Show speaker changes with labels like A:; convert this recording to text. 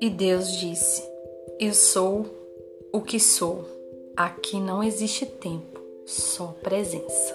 A: E Deus disse: Eu sou o que sou. Aqui não existe tempo, só presença.